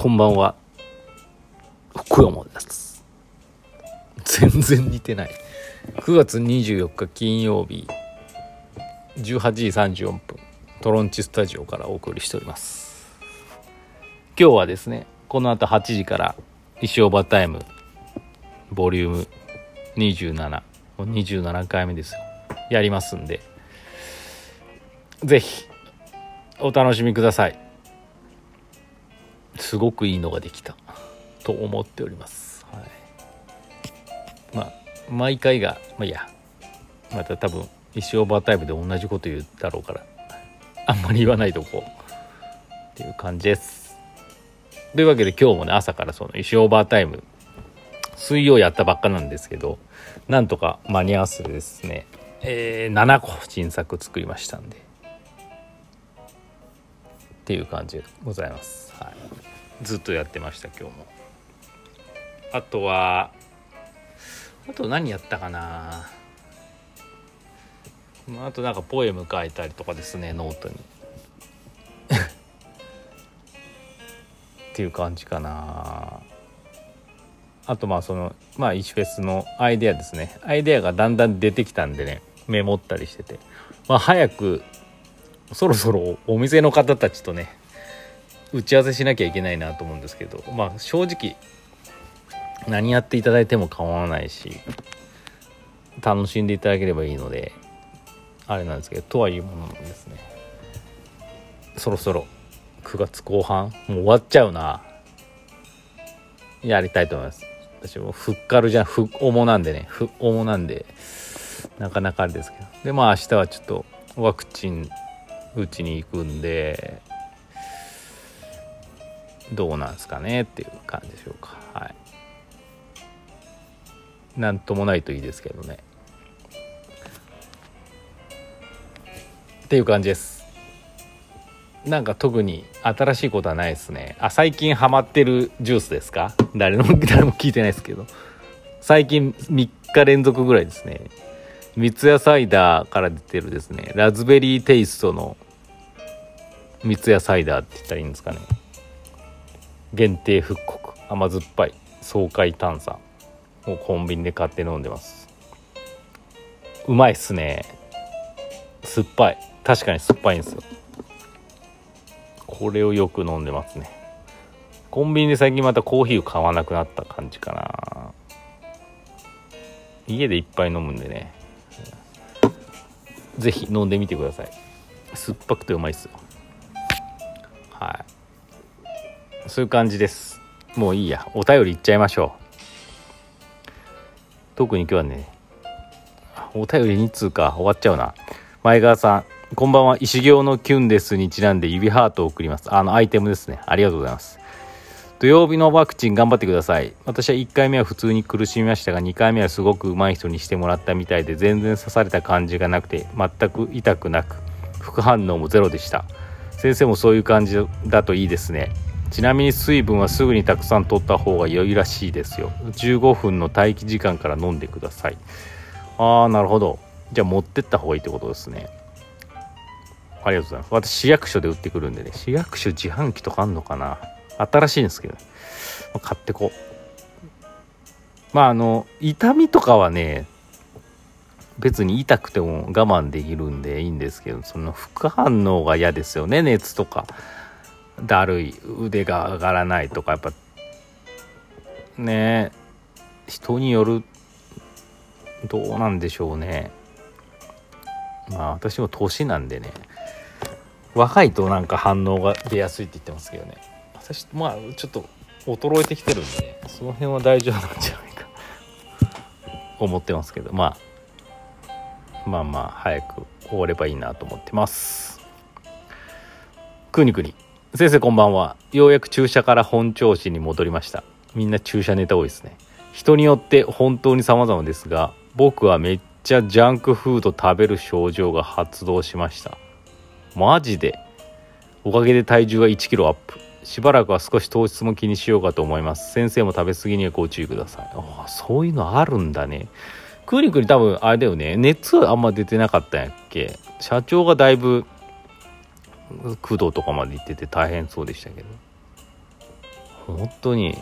こんばんは。福山です。全然似てない。9月24日金曜日18時34分トロンチスタジオからお送りしております。今日はですねこの後8時から石オーバタイムボリューム27もう27回目ですよ。やりますんでぜひお楽しみください。すごくいいのができた。と思っております。はい。まあ毎回がまあいや。また多分石オーバータイムで同じこと言うだろうから。あんまり言わないとこう。っていう感じです。というわけで今日もね朝からその石オーバータイム水曜やったばっかなんですけどなんとか間に合わせてですね、えー、7個新作作りましたんで。っていう感じでございます、はい、ずっとやってました今日も。あとはあと何やったかな。あとなんかポエム書いたりとかですねノートに。っていう感じかな。あとまあそのまあ石フェスのアイデアですね。アイデアがだんだん出てきたんでねメモったりしてて。まあ早くそろそろお店の方たちとね打ち合わせしなきゃいけないなと思うんですけどまあ正直何やっていただいても構わないし楽しんでいただければいいのであれなんですけどとはいうものですね。そろそろ9月後半もう終わっちゃうな。やりたいと思います。私もふっかるじゃんふっ重なんでね。ふっ重なんでなかなかあれですけど。でまあ明日はちょっとワクチン打ちに行くんでどうなんですかねっていう感じでしょうか。はい。なんともないといいですけどね。っていう感じです。なんか特に新しいことはないですね。あ最近ハマってるジュースですか？誰も 誰も聞いてないですけど。最近3日連続ぐらいですね。三ツ矢サイダーから出てるですね。ラズベリーテイストの三ツ矢サイダーって言ったらいいんですかね。限定復刻。甘酸っぱい。爽快炭酸。をコンビニで買って飲んでます。うまいっすね。酸っぱい。確かに酸っぱいんですよ。これをよく飲んでますね。コンビニで最近またコーヒーを買わなくなった感じかな。家でいっぱい飲むんでね。是非飲んでみてください。酸っぱくてうまいっすよ。はい。そういう感じです。もういいや。お便りいっちゃいましょう。特に今日はねお便り2通か終わっちゃうな。前川さんこんばんは。石行のキュンですにちなんで指ハートを送ります。あのアイテムですね。ありがとうございます。土曜日のワクチン頑張ってください。私は1回目は普通に苦しみましたが2回目はすごく上手い人にしてもらったみたいで全然刺された感じがなくて全く痛くなく副反応もゼロでした。先生もそういう感じだといいですね。ちなみに水分はすぐにたくさん取った方が良いらしいですよ。15分の待機時間から飲んでください。ああなるほど。じゃあ持ってった方がいいってことですね。ありがとうございます。私市役所で売ってくるんでね市役所自販機とかあんのかな。新しいんですけどね。買ってこう。まああの痛みとかはね別に痛くても我慢できるんでいいんですけどその副反応が嫌ですよね熱とか。だるい腕が上がらないとかやっぱね人によるどうなんでしょうね。まあ私も年なんでね。若いとなんか反応が出やすいって言ってますけどね。私まあちょっと衰えてきてるんで、その辺は大丈夫なんじゃないか。思ってますけど。まあまあまあ早く終わればいいなと思ってます。くにくに。先生こんばんは。ようやく注射から本調子に戻りました。みんな注射ネタ多いですね。人によって本当に様々ですが僕はめっちゃジャンクフード食べる症状が発動しました。マジで。おかげで体重は1キロアップ。しばらくは少し糖質も気にしようかと思います。先生も食べ過ぎにはご注意ください。ああそういうのあるんだね。クリクリ多分あれだよね。熱あんま出てなかったんやっけ。社長がだいぶ9度とかまで行ってて大変そうでしたけど。本当に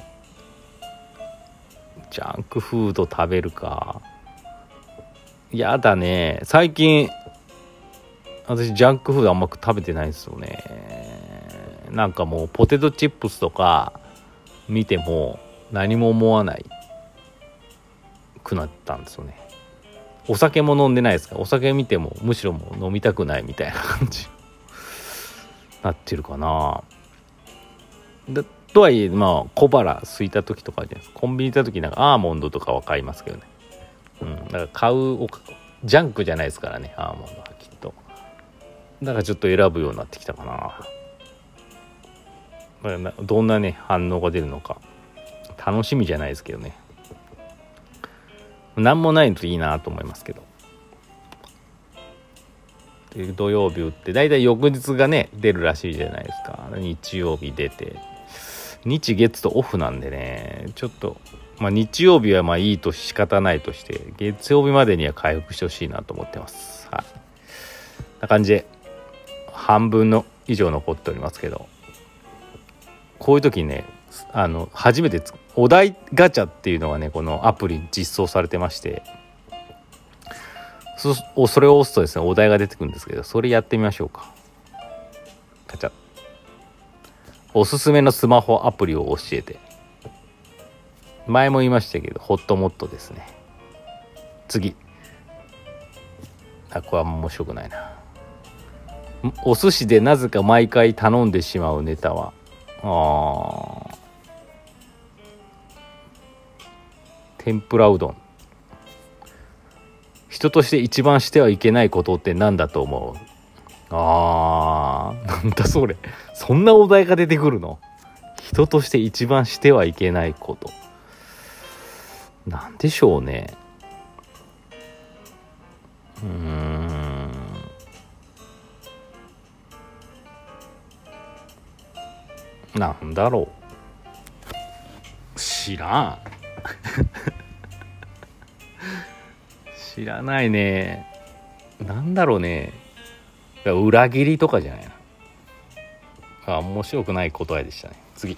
ジャンクフード食べるか。やだね。最近私ジャンクフードあんま食べてないですよね。なんかもうポテトチップスとか見ても何も思わない。くなったんですよね。お酒も飲んでないですか？らお酒見てもむしろもう飲みたくないみたいな感じ。なってるかな。だとはいえまあ小腹空いた時とかじゃないですか。コンビニ行った時なんかアーモンドとかは買いますけどね。うん。だから買うジャンクじゃないですからねアーモンドはきっと。だからちょっと選ぶようになってきたかな。どんなね反応が出るのか。楽しみじゃないですけどね。何もないといいなと思いますけど。土曜日打って大体翌日がね出るらしいじゃないですか。日曜日出て。日月とオフなんでね。ちょっとまあ日曜日はまあいいと仕方ないとして月曜日までには回復してほしいなと思ってます。はい。な感じで半分の以上残っておりますけど。こういう時にねあの初めてお題ガチャっていうのがねこのアプリ実装されてまして。そそれを押すとですねお題が出てくるんですけどそれやってみましょうか。ガチャ。おすすめのスマホアプリを教えて。前も言いましたけどホットモットですね。次。あこれは面白くないな。お寿司でなぜか毎回頼んでしまうネタは。あ天ぷらうどん。人として一番してはいけないことって何だと思う？あーなんだそれ。そんなお題が出てくるの？人として一番してはいけないこと。なんでしょうね。うーん。なんだろう。知らん。知らないね。なんだろうね。裏切りとかじゃないな。あ面白くない答えでしたね。次。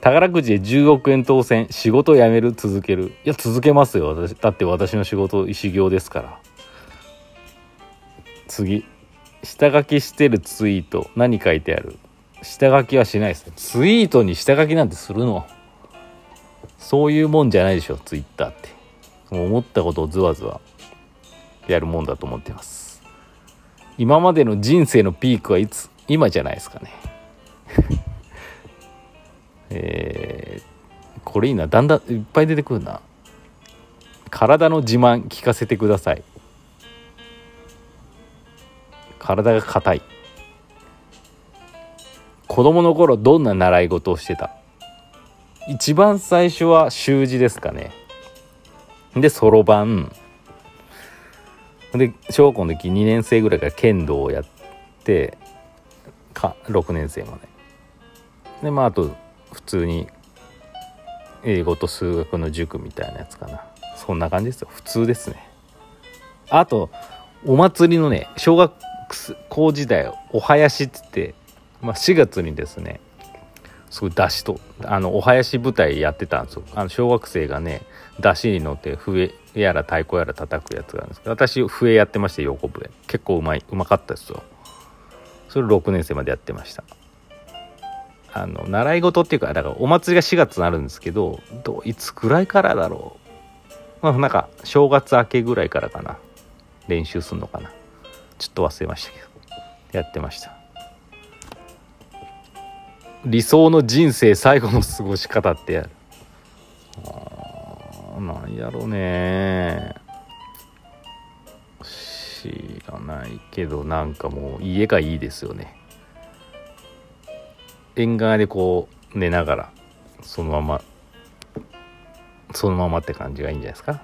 宝くじで10億円当選。仕事辞める続ける。いや続けますよ。私だって私の仕事修行ですから。次。下書きしてるツイート。何書いてある？下書きはしないですね。ツイートに下書きなんてするの？そういうもんじゃないでしょツイッターって。思ったことをズワズワやるもんだと思ってます。今までの人生のピークはいつ今じゃないですかね。えー、これいいな。だんだんいっぱい出てくるな。体の自慢聞かせてください。体が硬い。子供の頃どんな習い事をしてた？一番最初は習字ですかね。でそろばん。で小学校の時2年生ぐらいから剣道をやってか6年生まで。でまああと普通に英語と数学の塾みたいなやつかな。そんな感じですよ。普通ですね。あとお祭りのね小学校時代お囃子って言って、まあ、4月にですねすごい出しとあのお囃子舞台やってたんですよ。あの小学生がね出しに乗って笛やら太鼓やら叩くやつがあるんですけど私笛やってまして横笛。結構うまいうまかったですよ。それ6年生までやってました。あの習い事っていうかだからお祭りが4月になるんですけどどいつくらいからだろう。まあなんか正月明けぐらいからかな。練習すんのかな。ちょっと忘れましたけど。やってました。理想の人生最後の過ごし方ってやる。あなんやろうね。知らないけどなんかもう家がいいですよね。縁側でこう寝ながらそのままそのままって感じがいいんじゃないですか。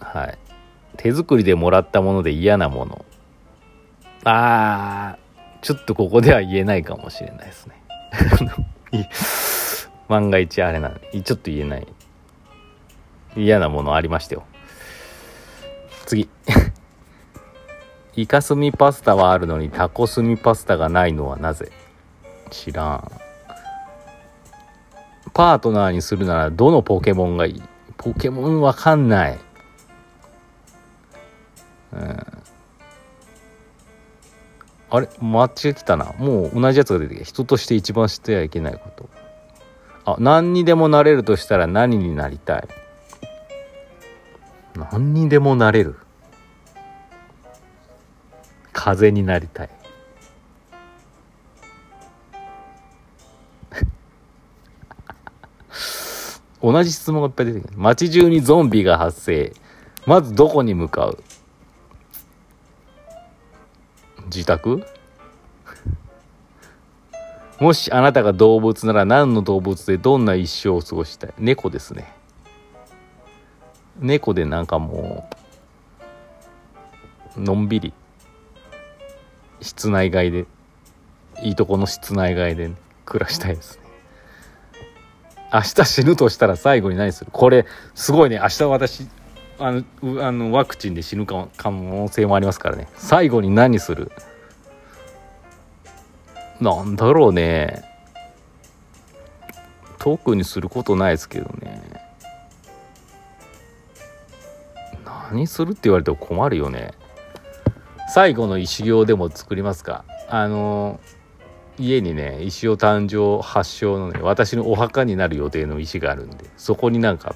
はい。手作りでもらったもので嫌なもの。あーちょっとここでは言えないかもしれないですね。万が一あれなんでちょっと言えない。嫌なものありましたよ。次。イカスミパスタはあるのにタコスミパスタがないのはなぜ？知らん。パートナーにするならどのポケモンがいい？ポケモンわかんない。うん。あれ間違えてたな。もう同じやつが出てきた。人として一番知ってはいけないこと。あ何にでもなれるとしたら何になりたい？何にでもなれる。風になりたい。同じ質問がいっぱい出てくる。街中にゾンビが発生。まずどこに向かう？自宅？もしあなたが動物なら何の動物でどんな一生を過ごしたい？猫ですね。猫でなんかもうのんびり。室内外で。いいとこの室内外で暮らしたいですね。明日死ぬとしたら最後に何する？これすごいね。明日私あのあのワクチンで死ぬか可能性もありますからね。最後に何する？なんだろうね。特にすることないですけどね。何するって言われても困るよね。最後の石行でも作りますか。あの家にね石尾誕生発祥のね私のお墓になる予定の石があるんでそこになんか